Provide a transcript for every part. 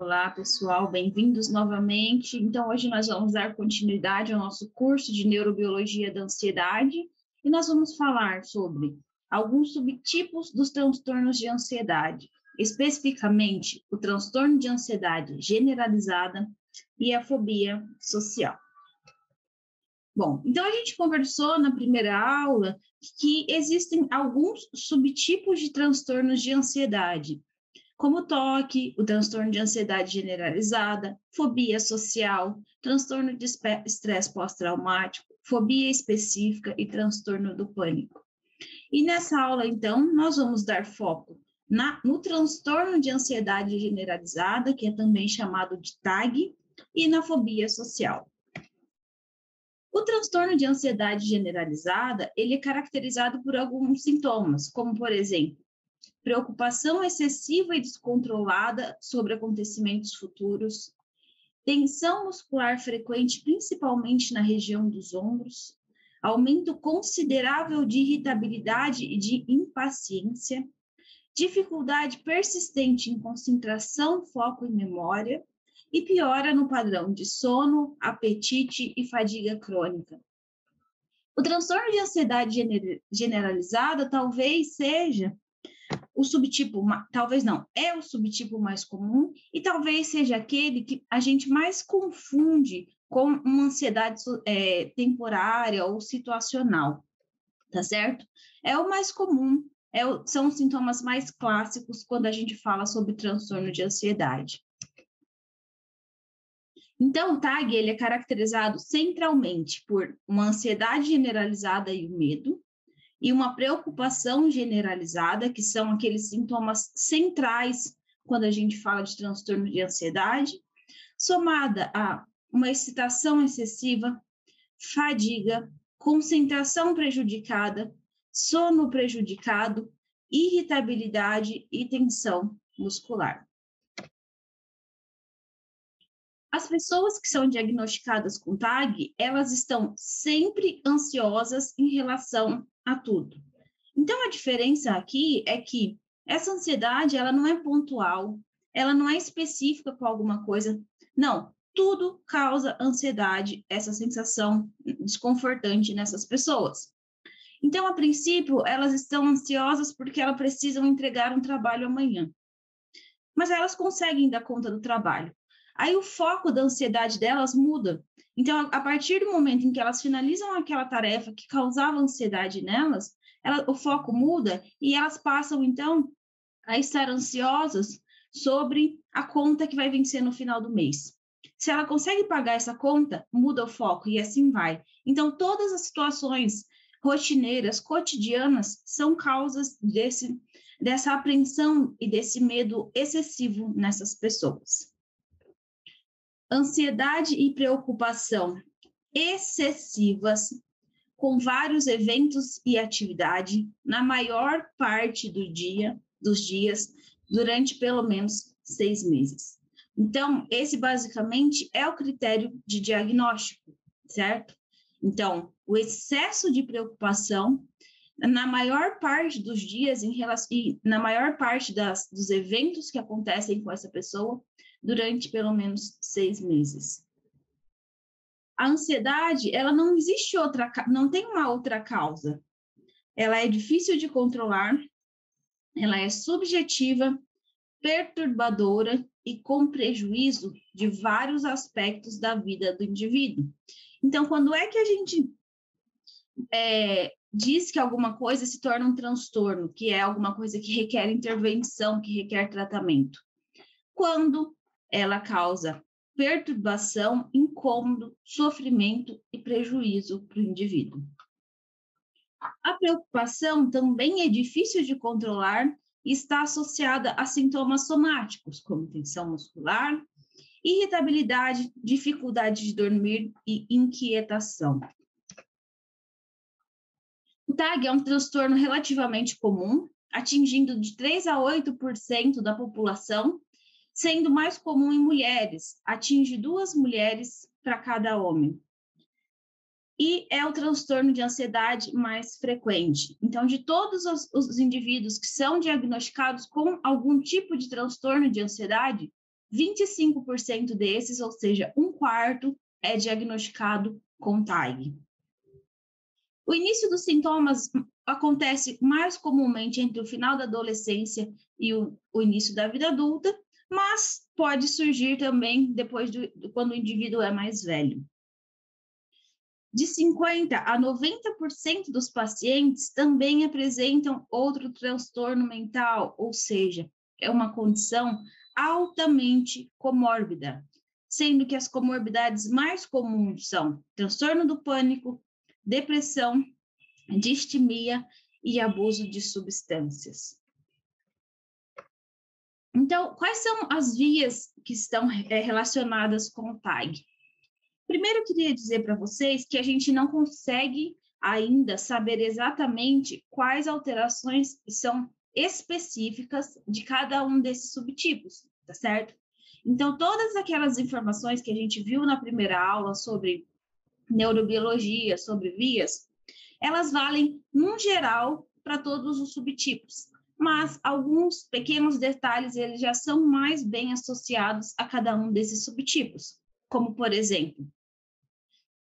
Olá, pessoal, bem-vindos novamente. Então, hoje nós vamos dar continuidade ao nosso curso de Neurobiologia da Ansiedade e nós vamos falar sobre alguns subtipos dos transtornos de ansiedade, especificamente o transtorno de ansiedade generalizada e a fobia social. Bom, então a gente conversou na primeira aula que existem alguns subtipos de transtornos de ansiedade, como toque, o transtorno de ansiedade generalizada, fobia social, transtorno de estresse pós-traumático, fobia específica e transtorno do pânico. E nessa aula, então, nós vamos dar foco na, no transtorno de ansiedade generalizada, que é também chamado de TAG, e na fobia social. O transtorno de ansiedade generalizada, ele é caracterizado por alguns sintomas, como, por exemplo, preocupação excessiva e descontrolada sobre acontecimentos futuros, tensão muscular frequente, principalmente na região dos ombros, aumento considerável de irritabilidade e de impaciência, dificuldade persistente em concentração, foco e memória, e piora no padrão de sono, apetite e fadiga crônica. O transtorno de ansiedade generalizada talvez seja o subtipo, talvez não, é o subtipo mais comum e talvez seja aquele que a gente mais confunde com uma ansiedade é, temporária ou situacional, tá certo? É o mais comum, é o, são os sintomas mais clássicos quando a gente fala sobre transtorno de ansiedade. Então, o TAG ele é caracterizado centralmente por uma ansiedade generalizada e o medo, e uma preocupação generalizada, que são aqueles sintomas centrais quando a gente fala de transtorno de ansiedade, somada a uma excitação excessiva, fadiga, concentração prejudicada, sono prejudicado, irritabilidade e tensão muscular. As pessoas que são diagnosticadas com TAG, elas estão sempre ansiosas em relação a tudo. Então, a diferença aqui é que essa ansiedade, ela não é pontual, ela não é específica com alguma coisa. Não, tudo causa ansiedade, essa sensação desconfortante nessas pessoas. Então, a princípio, elas estão ansiosas porque elas precisam entregar um trabalho amanhã. Mas elas conseguem dar conta do trabalho. Aí o foco da ansiedade delas muda. Então, a partir do momento em que elas finalizam aquela tarefa que causava ansiedade nelas, ela, o foco muda e elas passam, então, a estar ansiosas sobre a conta que vai vencer no final do mês. Se ela consegue pagar essa conta, muda o foco e assim vai. Então, todas as situações rotineiras, cotidianas, são causas desse, dessa apreensão e desse medo excessivo nessas pessoas ansiedade e preocupação excessivas com vários eventos e atividade na maior parte do dia, dos dias, durante pelo menos seis meses. Então, esse basicamente é o critério de diagnóstico, certo? Então, o excesso de preocupação na maior parte dos dias em relação, e na maior parte das, dos eventos que acontecem com essa pessoa durante pelo menos seis meses. A ansiedade, ela não existe outra, não tem uma outra causa. Ela é difícil de controlar, ela é subjetiva, perturbadora e com prejuízo de vários aspectos da vida do indivíduo. Então, quando é que a gente é, diz que alguma coisa se torna um transtorno, que é alguma coisa que requer intervenção, que requer tratamento? Quando ela causa perturbação, incômodo, sofrimento e prejuízo para o indivíduo. A preocupação também é difícil de controlar e está associada a sintomas somáticos, como tensão muscular, irritabilidade, dificuldade de dormir e inquietação. O TAG é um transtorno relativamente comum, atingindo de 3 a 8% da população sendo mais comum em mulheres, atinge duas mulheres para cada homem. E é o transtorno de ansiedade mais frequente. Então, de todos os, os indivíduos que são diagnosticados com algum tipo de transtorno de ansiedade, 25% desses, ou seja, um quarto, é diagnosticado com TAG. O início dos sintomas acontece mais comumente entre o final da adolescência e o, o início da vida adulta, mas pode surgir também depois do, quando o indivíduo é mais velho. De 50% a 90% dos pacientes também apresentam outro transtorno mental, ou seja, é uma condição altamente comórbida, sendo que as comorbidades mais comuns são transtorno do pânico, depressão, distimia e abuso de substâncias. Então, quais são as vias que estão é, relacionadas com o TAG? Primeiro, eu queria dizer para vocês que a gente não consegue ainda saber exatamente quais alterações são específicas de cada um desses subtipos, tá certo? Então, todas aquelas informações que a gente viu na primeira aula sobre neurobiologia, sobre vias, elas valem, no geral, para todos os subtipos, mas alguns pequenos detalhes eles já são mais bem associados a cada um desses subtipos, como, por exemplo,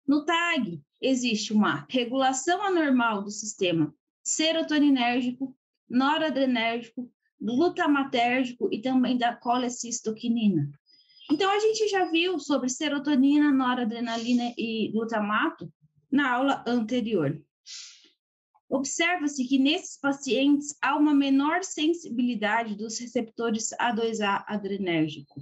no TAG, existe uma regulação anormal do sistema serotoninérgico, noradrenérgico, glutamatérgico e também da colecistoquinina. Então, a gente já viu sobre serotonina, noradrenalina e glutamato na aula anterior. Observa-se que nesses pacientes há uma menor sensibilidade dos receptores A2A adrenérgico.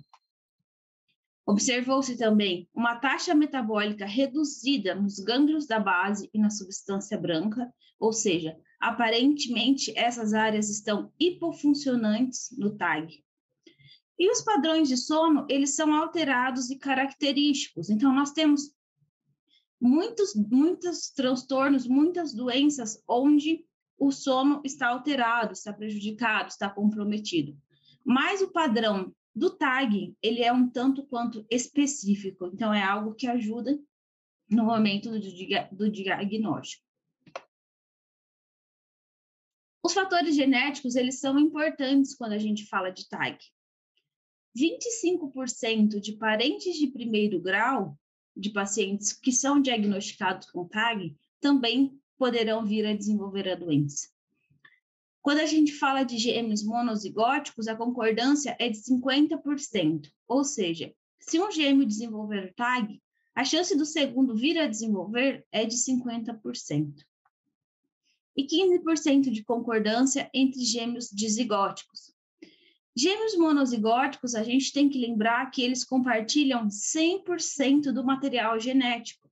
Observou-se também uma taxa metabólica reduzida nos gânglios da base e na substância branca, ou seja, aparentemente essas áreas estão hipofuncionantes no TAG. E os padrões de sono, eles são alterados e característicos. Então, nós temos muitos, muitos transtornos, muitas doenças onde o sono está alterado, está prejudicado, está comprometido. Mas o padrão do tag, ele é um tanto quanto específico, então é algo que ajuda no momento do, do diagnóstico. Os fatores genéticos, eles são importantes quando a gente fala de TAG. 25% de parentes de primeiro grau de pacientes que são diagnosticados com TAG também poderão vir a desenvolver a doença. Quando a gente fala de gêmeos monozigóticos, a concordância é de 50%, ou seja, se um gêmeo desenvolver TAG, a chance do segundo vir a desenvolver é de 50%. E 15% de concordância entre gêmeos dizigóticos. Gêmeos monozigóticos, a gente tem que lembrar que eles compartilham 100% do material genético.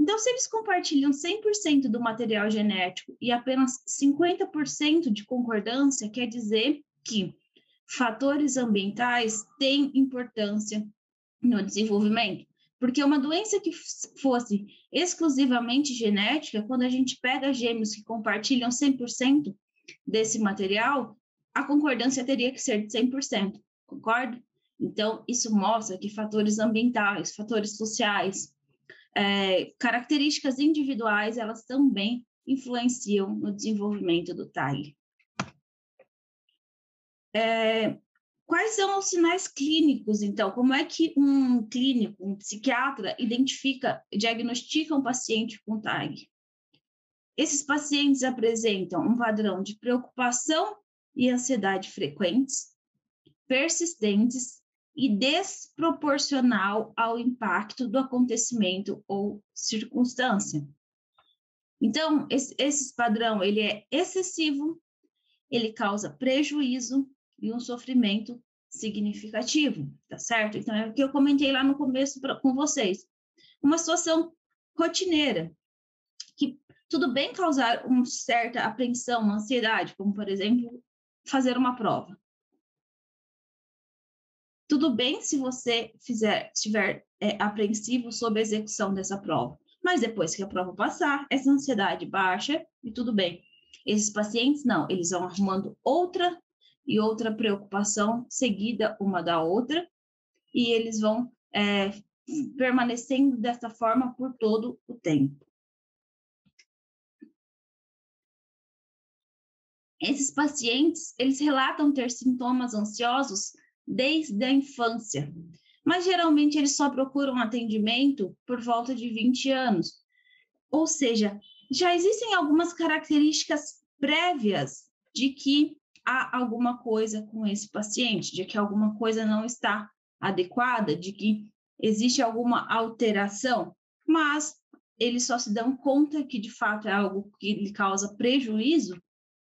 Então, se eles compartilham 100% do material genético e apenas 50% de concordância, quer dizer que fatores ambientais têm importância no desenvolvimento. Porque uma doença que fosse exclusivamente genética, quando a gente pega gêmeos que compartilham 100% desse material, a concordância teria que ser de 100%, concorda? Então, isso mostra que fatores ambientais, fatores sociais, é, características individuais, elas também influenciam no desenvolvimento do TAG. É, quais são os sinais clínicos, então? Como é que um clínico, um psiquiatra, identifica, diagnostica um paciente com TAG? Esses pacientes apresentam um padrão de preocupação e ansiedade frequentes, persistentes e desproporcional ao impacto do acontecimento ou circunstância. Então, esse, padrão ele é excessivo, ele causa prejuízo e um sofrimento significativo, tá certo? Então, é o que eu comentei lá no começo pra, com vocês. Uma situação rotineira, que tudo bem causar uma certa apreensão, uma ansiedade, como, por exemplo, fazer uma prova. Tudo bem se você fizer, estiver é, apreensivo sobre a execução dessa prova, mas depois que a prova passar, essa ansiedade baixa e tudo bem. Esses pacientes, não, eles vão arrumando outra e outra preocupação seguida uma da outra, e eles vão é, permanecendo dessa forma por todo o tempo. Esses pacientes, eles relatam ter sintomas ansiosos desde a infância, mas geralmente eles só procuram atendimento por volta de 20 anos. Ou seja, já existem algumas características prévias de que há alguma coisa com esse paciente, de que alguma coisa não está adequada, de que existe alguma alteração, mas eles só se dão conta que de fato é algo que lhe causa prejuízo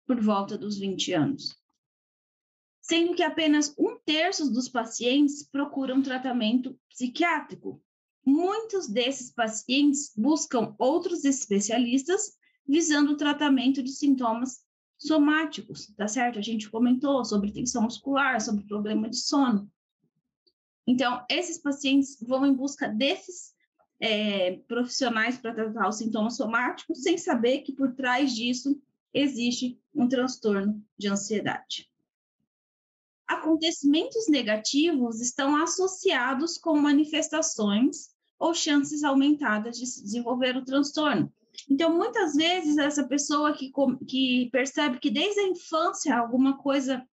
por volta dos 20 anos. Sendo que apenas um terço dos pacientes procuram tratamento psiquiátrico. Muitos desses pacientes buscam outros especialistas visando o tratamento de sintomas somáticos, tá certo? A gente comentou sobre tensão muscular, sobre problema de sono. Então, esses pacientes vão em busca desses é, profissionais para tratar os sintomas somáticos, sem saber que por trás disso existe um transtorno de ansiedade. Acontecimentos negativos estão associados com manifestações ou chances aumentadas de desenvolver o transtorno. Então, muitas vezes, essa pessoa que, que percebe que desde a infância alguma coisa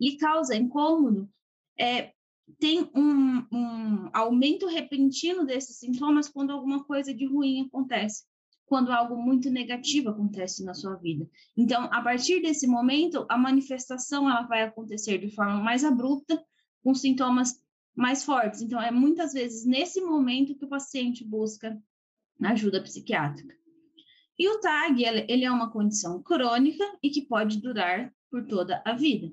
lhe causa incômodo, é, tem um, um aumento repentino desses sintomas quando alguma coisa de ruim acontece, quando algo muito negativo acontece na sua vida. Então, a partir desse momento, a manifestação ela vai acontecer de forma mais abrupta, com sintomas mais fortes. Então, é muitas vezes nesse momento que o paciente busca ajuda psiquiátrica. E o TAG, ele é uma condição crônica e que pode durar por toda a vida.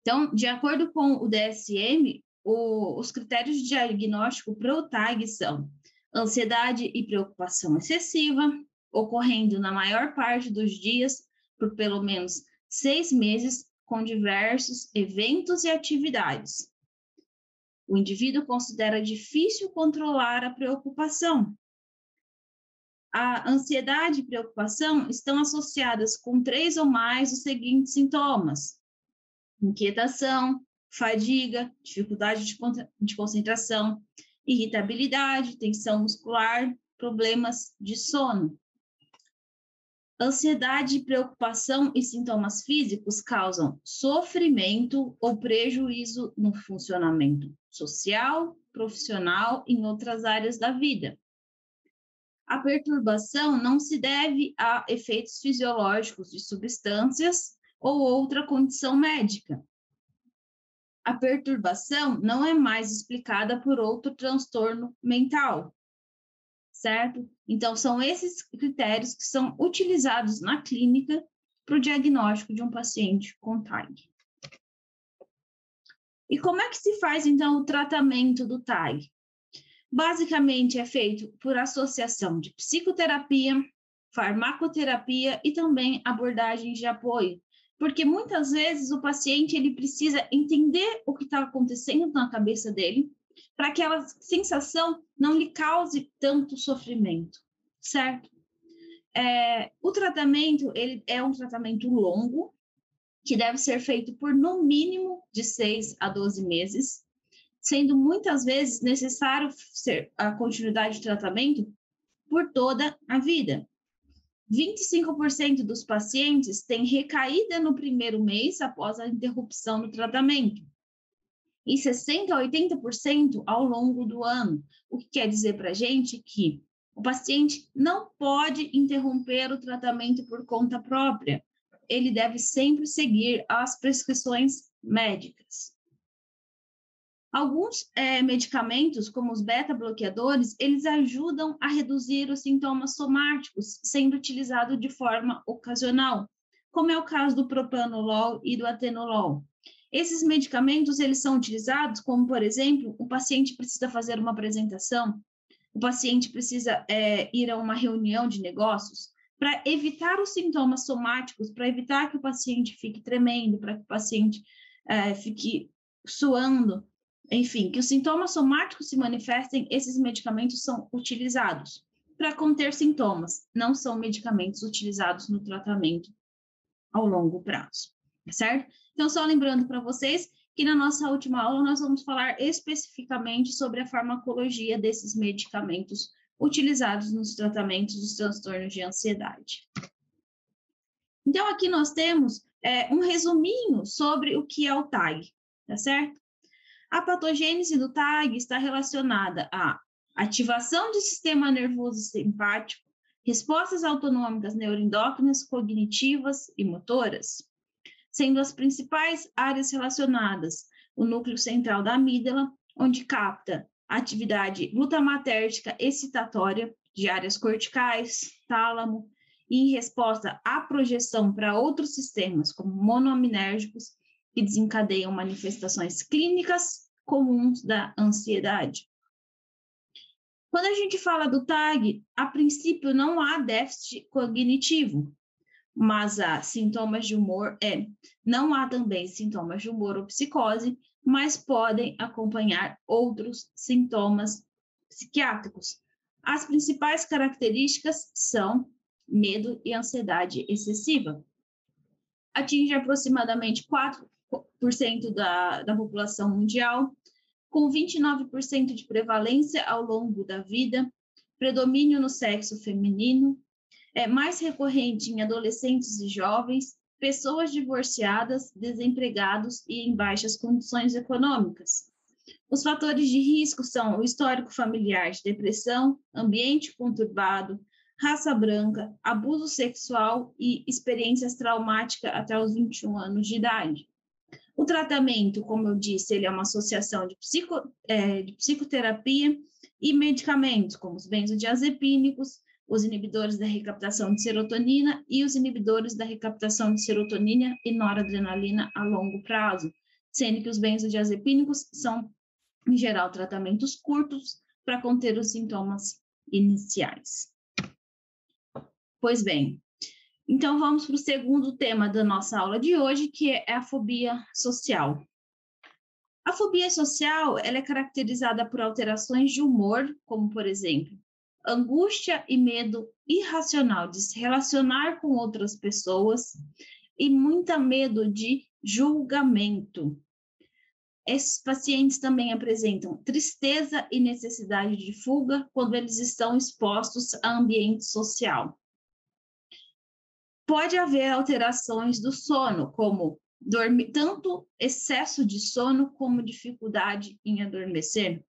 Então, de acordo com o DSM, o, os critérios de diagnóstico para o TAG são ansiedade e preocupação excessiva, ocorrendo na maior parte dos dias por pelo menos seis meses, com diversos eventos e atividades. O indivíduo considera difícil controlar a preocupação. A ansiedade e preocupação estão associadas com três ou mais dos seguintes sintomas: inquietação, fadiga, dificuldade de, de concentração, irritabilidade, tensão muscular, problemas de sono. Ansiedade, preocupação e sintomas físicos causam sofrimento ou prejuízo no funcionamento social, profissional e em outras áreas da vida. A perturbação não se deve a efeitos fisiológicos de substâncias ou outra condição médica. A perturbação não é mais explicada por outro transtorno mental, certo? Então, são esses critérios que são utilizados na clínica para o diagnóstico de um paciente com TAG. E como é que se faz, então, o tratamento do TAG? Basicamente, é feito por associação de psicoterapia, farmacoterapia e também abordagens de apoio, porque muitas vezes o paciente ele precisa entender o que está acontecendo na cabeça dele para que aquela sensação não lhe cause tanto sofrimento, certo? É, o tratamento ele é um tratamento longo que deve ser feito por no mínimo de 6 a 12 meses, sendo muitas vezes necessário ser a continuidade de tratamento por toda a vida. 25% dos pacientes têm recaída no primeiro mês após a interrupção do tratamento. E 60% a 80% ao longo do ano. O que quer dizer para a gente que o paciente não pode interromper o tratamento por conta própria. Ele deve sempre seguir as prescrições médicas. Alguns é, medicamentos, como os beta-bloqueadores, eles ajudam a reduzir os sintomas somáticos, sendo utilizado de forma ocasional, como é o caso do propanolol e do atenolol. Esses medicamentos, eles são utilizados como, por exemplo, o paciente precisa fazer uma apresentação, o paciente precisa é, ir a uma reunião de negócios, para evitar os sintomas somáticos, para evitar que o paciente fique tremendo, para que o paciente é, fique suando, enfim, que os sintomas somáticos se manifestem, esses medicamentos são utilizados para conter sintomas, não são medicamentos utilizados no tratamento ao longo prazo, certo? Então, só lembrando para vocês que na nossa última aula nós vamos falar especificamente sobre a farmacologia desses medicamentos utilizados nos tratamentos dos transtornos de ansiedade. Então, aqui nós temos é, um resuminho sobre o que é o TAG, tá certo? A patogênese do TAG está relacionada à ativação do sistema nervoso simpático, respostas autonômicas neuroendócrinas, cognitivas e motoras, sendo as principais áreas relacionadas o núcleo central da amígdala, onde capta atividade glutamatérgica excitatória de áreas corticais, tálamo, e em resposta à projeção para outros sistemas, como monoaminérgicos, que desencadeiam manifestações clínicas comuns da ansiedade. Quando a gente fala do TAG, a princípio não há déficit cognitivo, mas há sintomas de humor, é, não há também sintomas de humor ou psicose, mas podem acompanhar outros sintomas psiquiátricos. As principais características são medo e ansiedade excessiva. Atinge aproximadamente 4% da, da população mundial, com 29% de prevalência ao longo da vida, predomínio no sexo feminino, é mais recorrente em adolescentes e jovens, pessoas divorciadas, desempregados e em baixas condições econômicas. Os fatores de risco são o histórico familiar de depressão, ambiente conturbado, raça branca, abuso sexual e experiências traumáticas até os 21 anos de idade. O tratamento, como eu disse, ele é uma associação de, psico, é, de psicoterapia e medicamentos, como os benzodiazepínicos, os inibidores da recaptação de serotonina e os inibidores da recaptação de serotonina e noradrenalina a longo prazo, sendo que os benzodiazepínicos são, em geral, tratamentos curtos para conter os sintomas iniciais. Pois bem, então vamos para o segundo tema da nossa aula de hoje, que é a fobia social. A fobia social ela é caracterizada por alterações de humor, como por exemplo, angústia e medo irracional de se relacionar com outras pessoas e muita medo de julgamento. Esses pacientes também apresentam tristeza e necessidade de fuga quando eles estão expostos a ambiente social. Pode haver alterações do sono, como dormir, tanto excesso de sono como dificuldade em adormecer.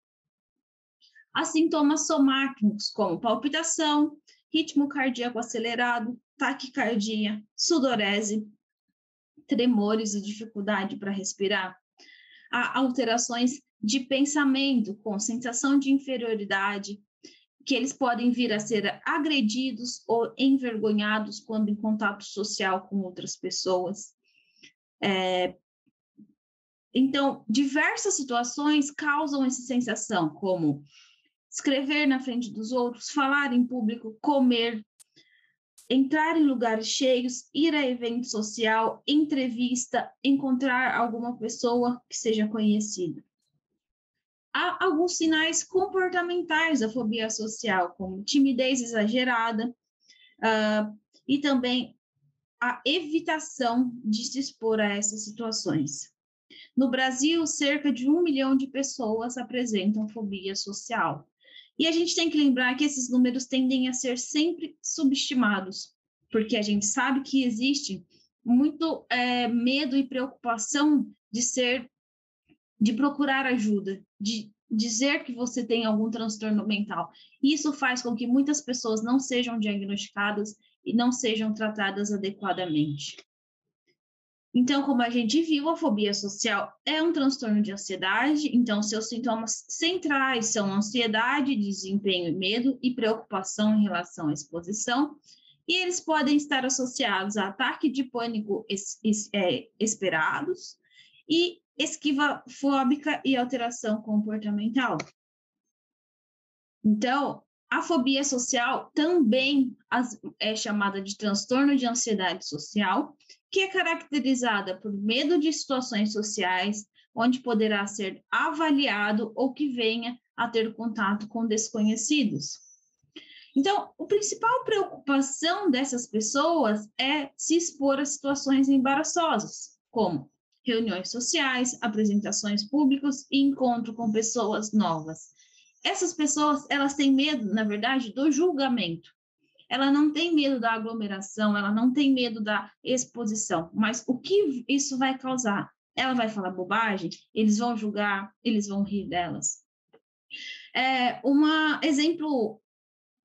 Há sintomas somáticos, como palpitação, ritmo cardíaco acelerado, taquicardia, sudorese, tremores e dificuldade para respirar. Há alterações de pensamento, com sensação de inferioridade, que eles podem vir a ser agredidos ou envergonhados quando em contato social com outras pessoas. É, então, diversas situações causam essa sensação, como escrever na frente dos outros, falar em público, comer, entrar em lugares cheios, ir a evento social, entrevista, encontrar alguma pessoa que seja conhecida. Há alguns sinais comportamentais da fobia social, como timidez exagerada uh, e também a evitação de se expor a essas situações. No Brasil, cerca de um milhão de pessoas apresentam fobia social. E a gente tem que lembrar que esses números tendem a ser sempre subestimados, porque a gente sabe que existe muito é, medo e preocupação de ser, de procurar ajuda, de dizer que você tem algum transtorno mental. Isso faz com que muitas pessoas não sejam diagnosticadas e não sejam tratadas adequadamente. Então, como a gente viu, a fobia social é um transtorno de ansiedade, então seus sintomas centrais são ansiedade, desempenho medo e preocupação em relação à exposição, e eles podem estar associados a ataque de pânico es, es, é, esperados e esquiva fóbica e alteração comportamental. Então, a fobia social também é chamada de transtorno de ansiedade social, que é caracterizada por medo de situações sociais, onde poderá ser avaliado ou que venha a ter contato com desconhecidos. Então, a principal preocupação dessas pessoas é se expor a situações embaraçosas, como reuniões sociais, apresentações públicas e encontro com pessoas novas essas pessoas, elas têm medo, na verdade, do julgamento. ela não tem medo da aglomeração, ela não tem medo da exposição, mas o que isso vai causar? Ela vai falar bobagem, eles vão julgar, eles vão rir delas. É, um exemplo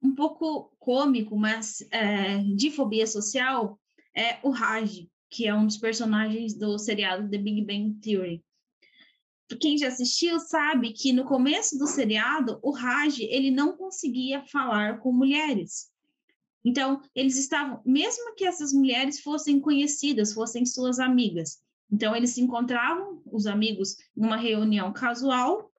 um pouco cômico, mas é, de fobia social é o Raj, que é um dos personagens do seriado The Big Bang Theory. Quem já assistiu sabe que no começo do seriado, o Raj ele não conseguia falar com mulheres. Então, eles estavam, mesmo que essas mulheres fossem conhecidas, fossem suas amigas. Então, eles se encontravam, os amigos, numa reunião casual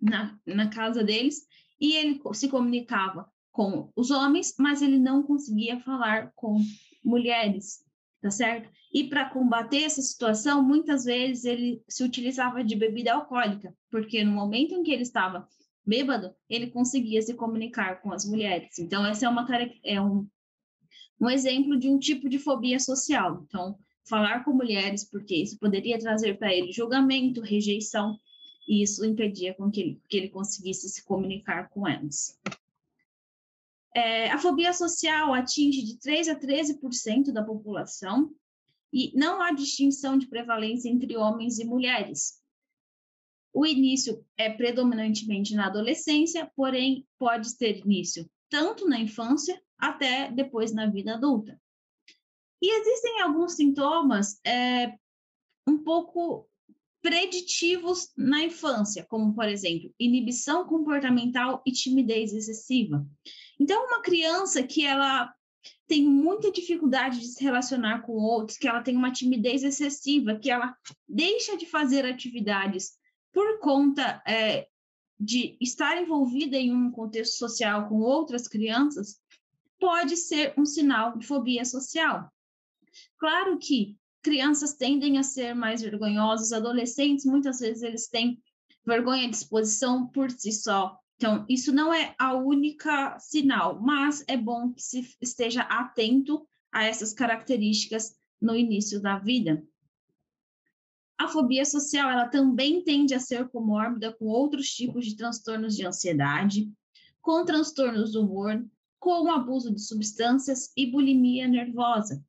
na, na casa deles, e ele se comunicava com os homens, mas ele não conseguia falar com mulheres, tá certo? E para combater essa situação, muitas vezes ele se utilizava de bebida alcoólica, porque no momento em que ele estava bêbado, ele conseguia se comunicar com as mulheres. Então, essa é, uma, é um, um exemplo de um tipo de fobia social. Então, falar com mulheres, porque isso poderia trazer para ele julgamento, rejeição, e isso impedia com que ele, que ele conseguisse se comunicar com elas. É, a fobia social atinge de 3 a 13% da população e não há distinção de prevalência entre homens e mulheres. O início é predominantemente na adolescência, porém pode ter início tanto na infância até depois na vida adulta. E existem alguns sintomas é, um pouco preditivos na infância, como, por exemplo, inibição comportamental e timidez excessiva. Então, uma criança que ela tem muita dificuldade de se relacionar com outros, que ela tem uma timidez excessiva, que ela deixa de fazer atividades por conta é, de estar envolvida em um contexto social com outras crianças, pode ser um sinal de fobia social. Claro que crianças tendem a ser mais vergonhosos, adolescentes muitas vezes eles têm vergonha de exposição por si só, então, isso não é a única sinal, mas é bom que se esteja atento a essas características no início da vida. A fobia social, ela também tende a ser comórbida com outros tipos de transtornos de ansiedade, com transtornos do humor, com abuso de substâncias e bulimia nervosa.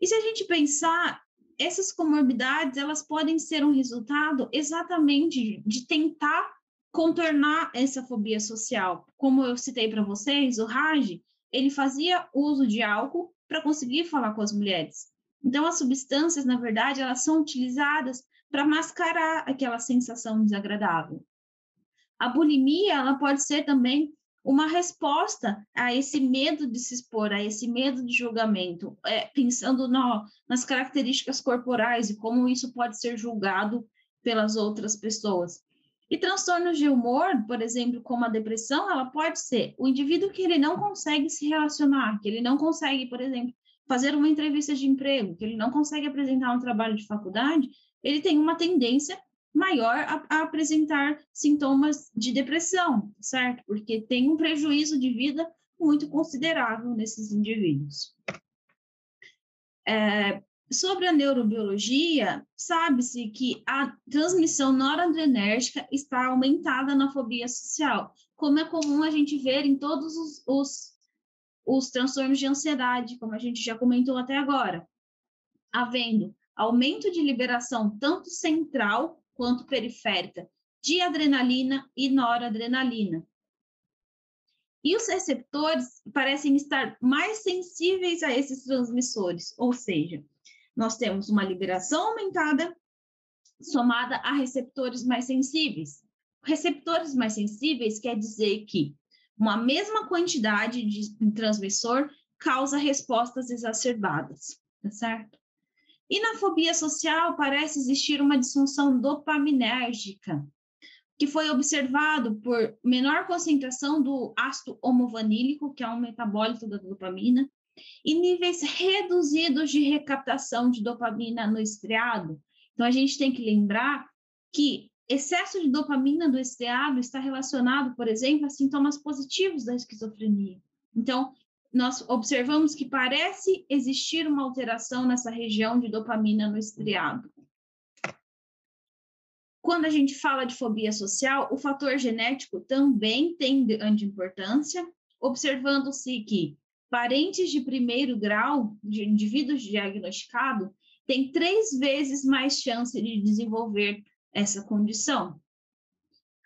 E se a gente pensar, essas comorbidades, elas podem ser um resultado exatamente de tentar contornar essa fobia social. Como eu citei para vocês, o Raj, ele fazia uso de álcool para conseguir falar com as mulheres. Então, as substâncias, na verdade, elas são utilizadas para mascarar aquela sensação desagradável. A bulimia, ela pode ser também uma resposta a esse medo de se expor, a esse medo de julgamento, é, pensando no, nas características corporais e como isso pode ser julgado pelas outras pessoas. E transtornos de humor, por exemplo, como a depressão, ela pode ser o indivíduo que ele não consegue se relacionar, que ele não consegue, por exemplo, fazer uma entrevista de emprego, que ele não consegue apresentar um trabalho de faculdade, ele tem uma tendência maior a, a apresentar sintomas de depressão, certo? Porque tem um prejuízo de vida muito considerável nesses indivíduos. É, Sobre a neurobiologia, sabe-se que a transmissão noradrenérgica está aumentada na fobia social, como é comum a gente ver em todos os, os, os transtornos de ansiedade, como a gente já comentou até agora, havendo aumento de liberação tanto central quanto periférica de adrenalina e noradrenalina. E os receptores parecem estar mais sensíveis a esses transmissores, ou seja, nós temos uma liberação aumentada somada a receptores mais sensíveis. Receptores mais sensíveis quer dizer que uma mesma quantidade de transmissor causa respostas exacerbadas, tá certo? E na fobia social parece existir uma disfunção dopaminérgica, que foi observado por menor concentração do ácido homovanílico, que é um metabólito da dopamina, e níveis reduzidos de recaptação de dopamina no estriado. Então, a gente tem que lembrar que excesso de dopamina do estriado está relacionado, por exemplo, a sintomas positivos da esquizofrenia. Então, nós observamos que parece existir uma alteração nessa região de dopamina no estriado. Quando a gente fala de fobia social, o fator genético também tem grande importância, observando-se que parentes de primeiro grau de indivíduos diagnosticados têm três vezes mais chance de desenvolver essa condição.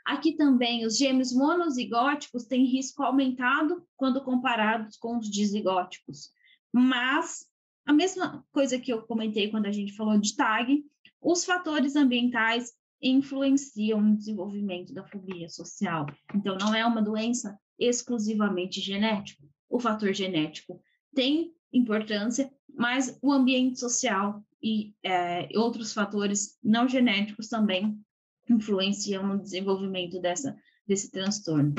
Aqui também, os gêmeos monozigóticos têm risco aumentado quando comparados com os dizigóticos. Mas, a mesma coisa que eu comentei quando a gente falou de TAG, os fatores ambientais influenciam no desenvolvimento da fobia social. Então, não é uma doença exclusivamente genética. O fator genético tem importância, mas o ambiente social e é, outros fatores não genéticos também influenciam no desenvolvimento dessa, desse transtorno.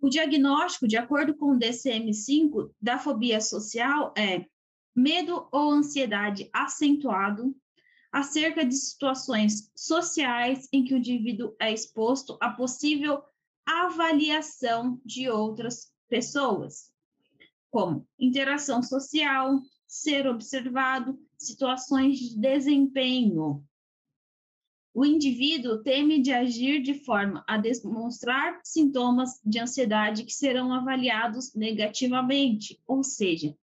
O diagnóstico, de acordo com o DCM-5, da fobia social é medo ou ansiedade acentuado acerca de situações sociais em que o indivíduo é exposto a possível avaliação de outras pessoas, como interação social, ser observado, situações de desempenho. O indivíduo teme de agir de forma a demonstrar sintomas de ansiedade que serão avaliados negativamente, ou seja,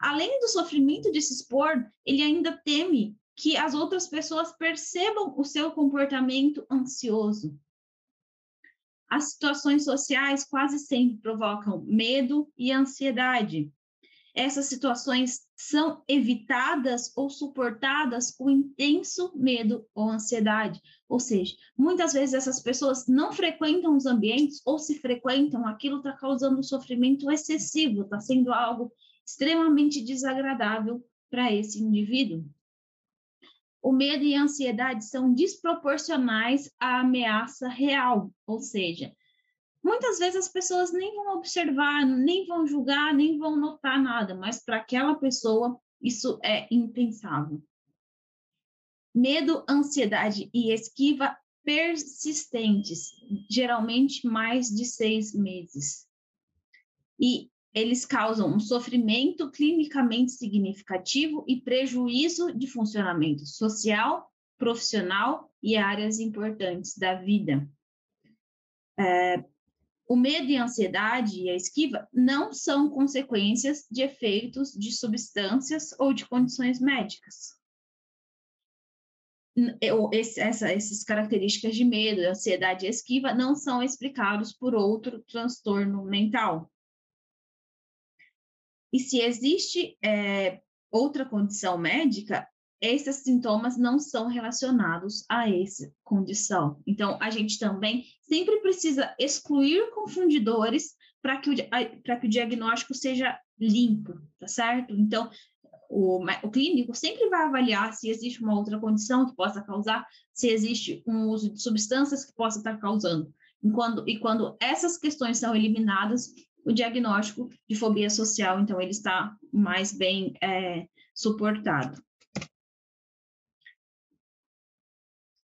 além do sofrimento de se expor, ele ainda teme que as outras pessoas percebam o seu comportamento ansioso. As situações sociais quase sempre provocam medo e ansiedade. Essas situações são evitadas ou suportadas com intenso medo ou ansiedade. Ou seja, muitas vezes essas pessoas não frequentam os ambientes ou se frequentam, aquilo está causando um sofrimento excessivo, está sendo algo extremamente desagradável para esse indivíduo o medo e a ansiedade são desproporcionais à ameaça real, ou seja, muitas vezes as pessoas nem vão observar, nem vão julgar, nem vão notar nada, mas para aquela pessoa isso é impensável. Medo, ansiedade e esquiva persistentes, geralmente mais de seis meses. E eles causam um sofrimento clinicamente significativo e prejuízo de funcionamento social, profissional e áreas importantes da vida. É, o medo e a ansiedade e a esquiva não são consequências de efeitos de substâncias ou de condições médicas. Esse, essa, essas características de medo, ansiedade e esquiva não são explicados por outro transtorno mental. E se existe é, outra condição médica, esses sintomas não são relacionados a essa condição. Então, a gente também sempre precisa excluir confundidores para que, que o diagnóstico seja limpo, tá certo? Então, o, o, clínico sempre vai avaliar se existe uma outra condição que possa causar, se existe um uso de substâncias que possa estar causando. E quando, e quando essas questões são eliminadas, o diagnóstico de fobia social, então ele está mais bem é, suportado.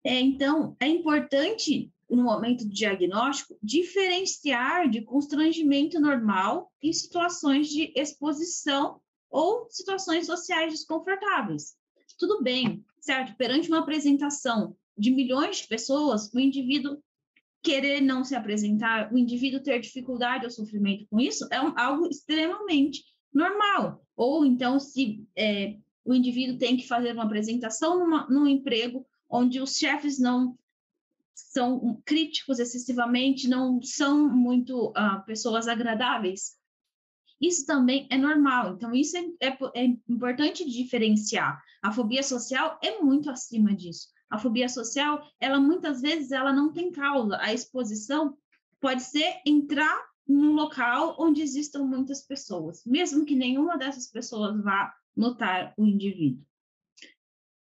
É, então, é importante, no momento do diagnóstico, diferenciar de constrangimento normal em situações de exposição ou situações sociais desconfortáveis. Tudo bem, certo? Perante uma apresentação de milhões de pessoas, o indivíduo querer não se apresentar, o indivíduo ter dificuldade ou sofrimento com isso, é um, algo extremamente normal. Ou então, se é, o indivíduo tem que fazer uma apresentação numa, num emprego onde os chefes não são críticos excessivamente, não são muito uh, pessoas agradáveis. Isso também é normal. Então, isso é, é, é importante diferenciar. A fobia social é muito acima disso. A fobia social, ela muitas vezes ela não tem causa. A exposição pode ser entrar num local onde existam muitas pessoas, mesmo que nenhuma dessas pessoas vá notar o indivíduo.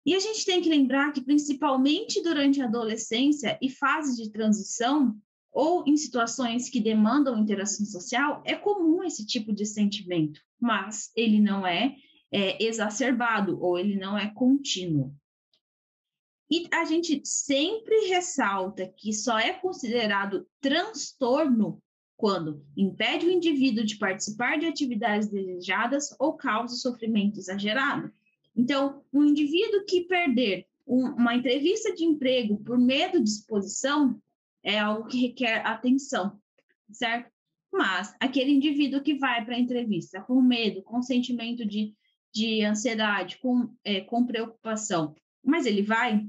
E a gente tem que lembrar que, principalmente durante a adolescência e fase de transição, ou em situações que demandam interação social, é comum esse tipo de sentimento, mas ele não é, é exacerbado ou ele não é contínuo. E a gente sempre ressalta que só é considerado transtorno quando impede o indivíduo de participar de atividades desejadas ou causa sofrimento exagerado. Então, um indivíduo que perder um, uma entrevista de emprego por medo de exposição é algo que requer atenção, certo? Mas aquele indivíduo que vai para a entrevista com medo, com sentimento de, de ansiedade, com, é, com preocupação, mas ele vai,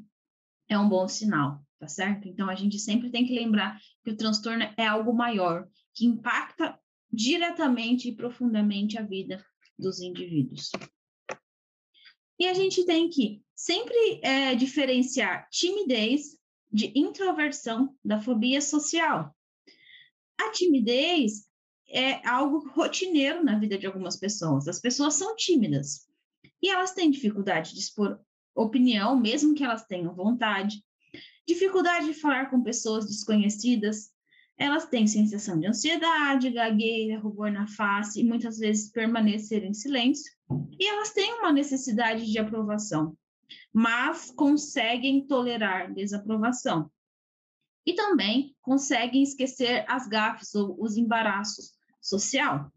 é um bom sinal, tá certo? Então a gente sempre tem que lembrar que o transtorno é algo maior, que impacta diretamente e profundamente a vida dos indivíduos. E a gente tem que sempre é, diferenciar timidez de introversão da fobia social. A timidez é algo rotineiro na vida de algumas pessoas. As pessoas são tímidas e elas têm dificuldade de expor opinião, mesmo que elas tenham vontade, dificuldade de falar com pessoas desconhecidas, elas têm sensação de ansiedade, gagueira, rubor na face e muitas vezes permanecer em silêncio. E elas têm uma necessidade de aprovação, mas conseguem tolerar desaprovação. E também conseguem esquecer as gafes ou os embaraços social.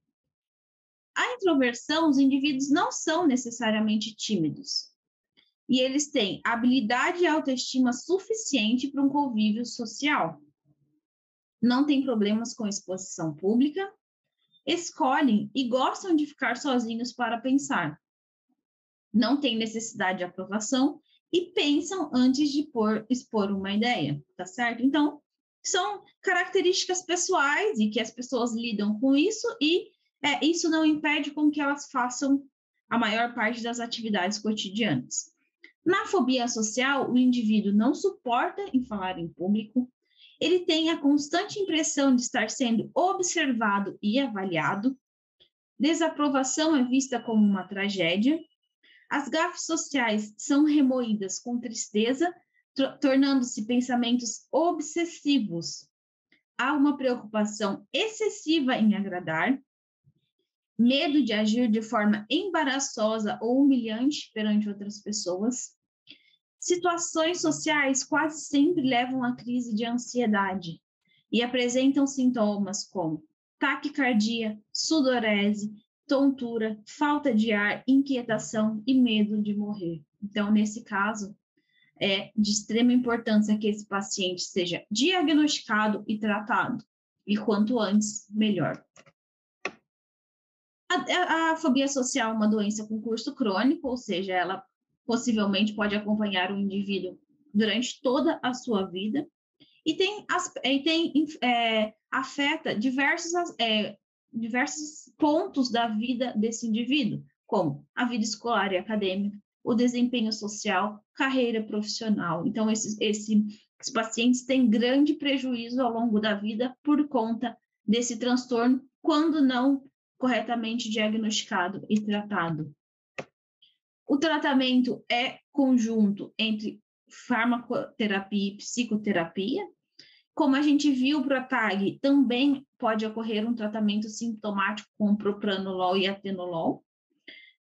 A introversão, os indivíduos não são necessariamente tímidos. E eles têm habilidade e autoestima suficiente para um convívio social não têm problemas com exposição pública, escolhem e gostam de ficar sozinhos para pensar. Não têm necessidade de aprovação e pensam antes de por, expor uma ideia, tá certo? Então, são características pessoais e que as pessoas lidam com isso e é, isso não impede com que elas façam a maior parte das atividades cotidianas. Na fobia social, o indivíduo não suporta em falar em público, ele tem a constante impressão de estar sendo observado e avaliado. Desaprovação é vista como uma tragédia. As gafes sociais são remoídas com tristeza, tornando-se pensamentos obsessivos. Há uma preocupação excessiva em agradar, medo de agir de forma embaraçosa ou humilhante perante outras pessoas, Situações sociais quase sempre levam à crise de ansiedade e apresentam sintomas como taquicardia, sudorese, tontura, falta de ar, inquietação e medo de morrer. Então, nesse caso, é de extrema importância que esse paciente seja diagnosticado e tratado, e quanto antes, melhor. A, a, a fobia social é uma doença com curso crônico, ou seja, ela possivelmente pode acompanhar o indivíduo durante toda a sua vida e tem, e tem é, afeta diversos, é, diversos pontos da vida desse indivíduo, como a vida escolar e acadêmica, o desempenho social, carreira profissional. Então, esses, esse, esses pacientes têm grande prejuízo ao longo da vida por conta desse transtorno, quando não corretamente diagnosticado e tratado. O tratamento é conjunto entre farmacoterapia e psicoterapia. Como a gente viu para a TAG, também pode ocorrer um tratamento sintomático com propranolol e atenolol,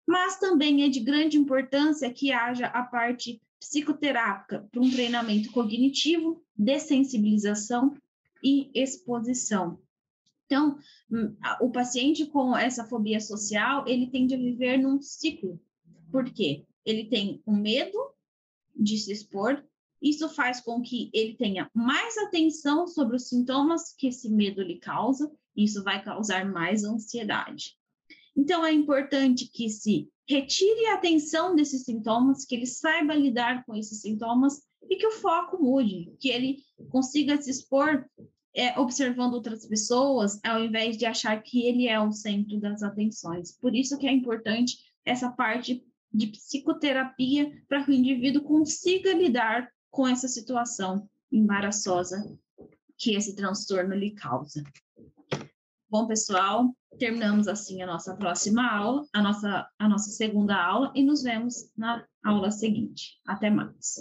mas também é de grande importância que haja a parte psicoterápica para um treinamento cognitivo, dessensibilização e exposição. Então, hum, o paciente com essa fobia social, ele tende a viver num ciclo por quê? Ele tem o um medo de se expor, isso faz com que ele tenha mais atenção sobre os sintomas que esse medo lhe causa, isso vai causar mais ansiedade. Então, é importante que se retire a atenção desses sintomas, que ele saiba lidar com esses sintomas e que o foco mude, que ele consiga se expor é, observando outras pessoas, ao invés de achar que ele é o centro das atenções. Por isso que é importante essa parte de psicoterapia para que o indivíduo consiga lidar com essa situação embaraçosa que esse transtorno lhe causa. Bom, pessoal, terminamos assim a nossa próxima aula, a nossa, a nossa segunda aula, e nos vemos na aula seguinte. Até mais.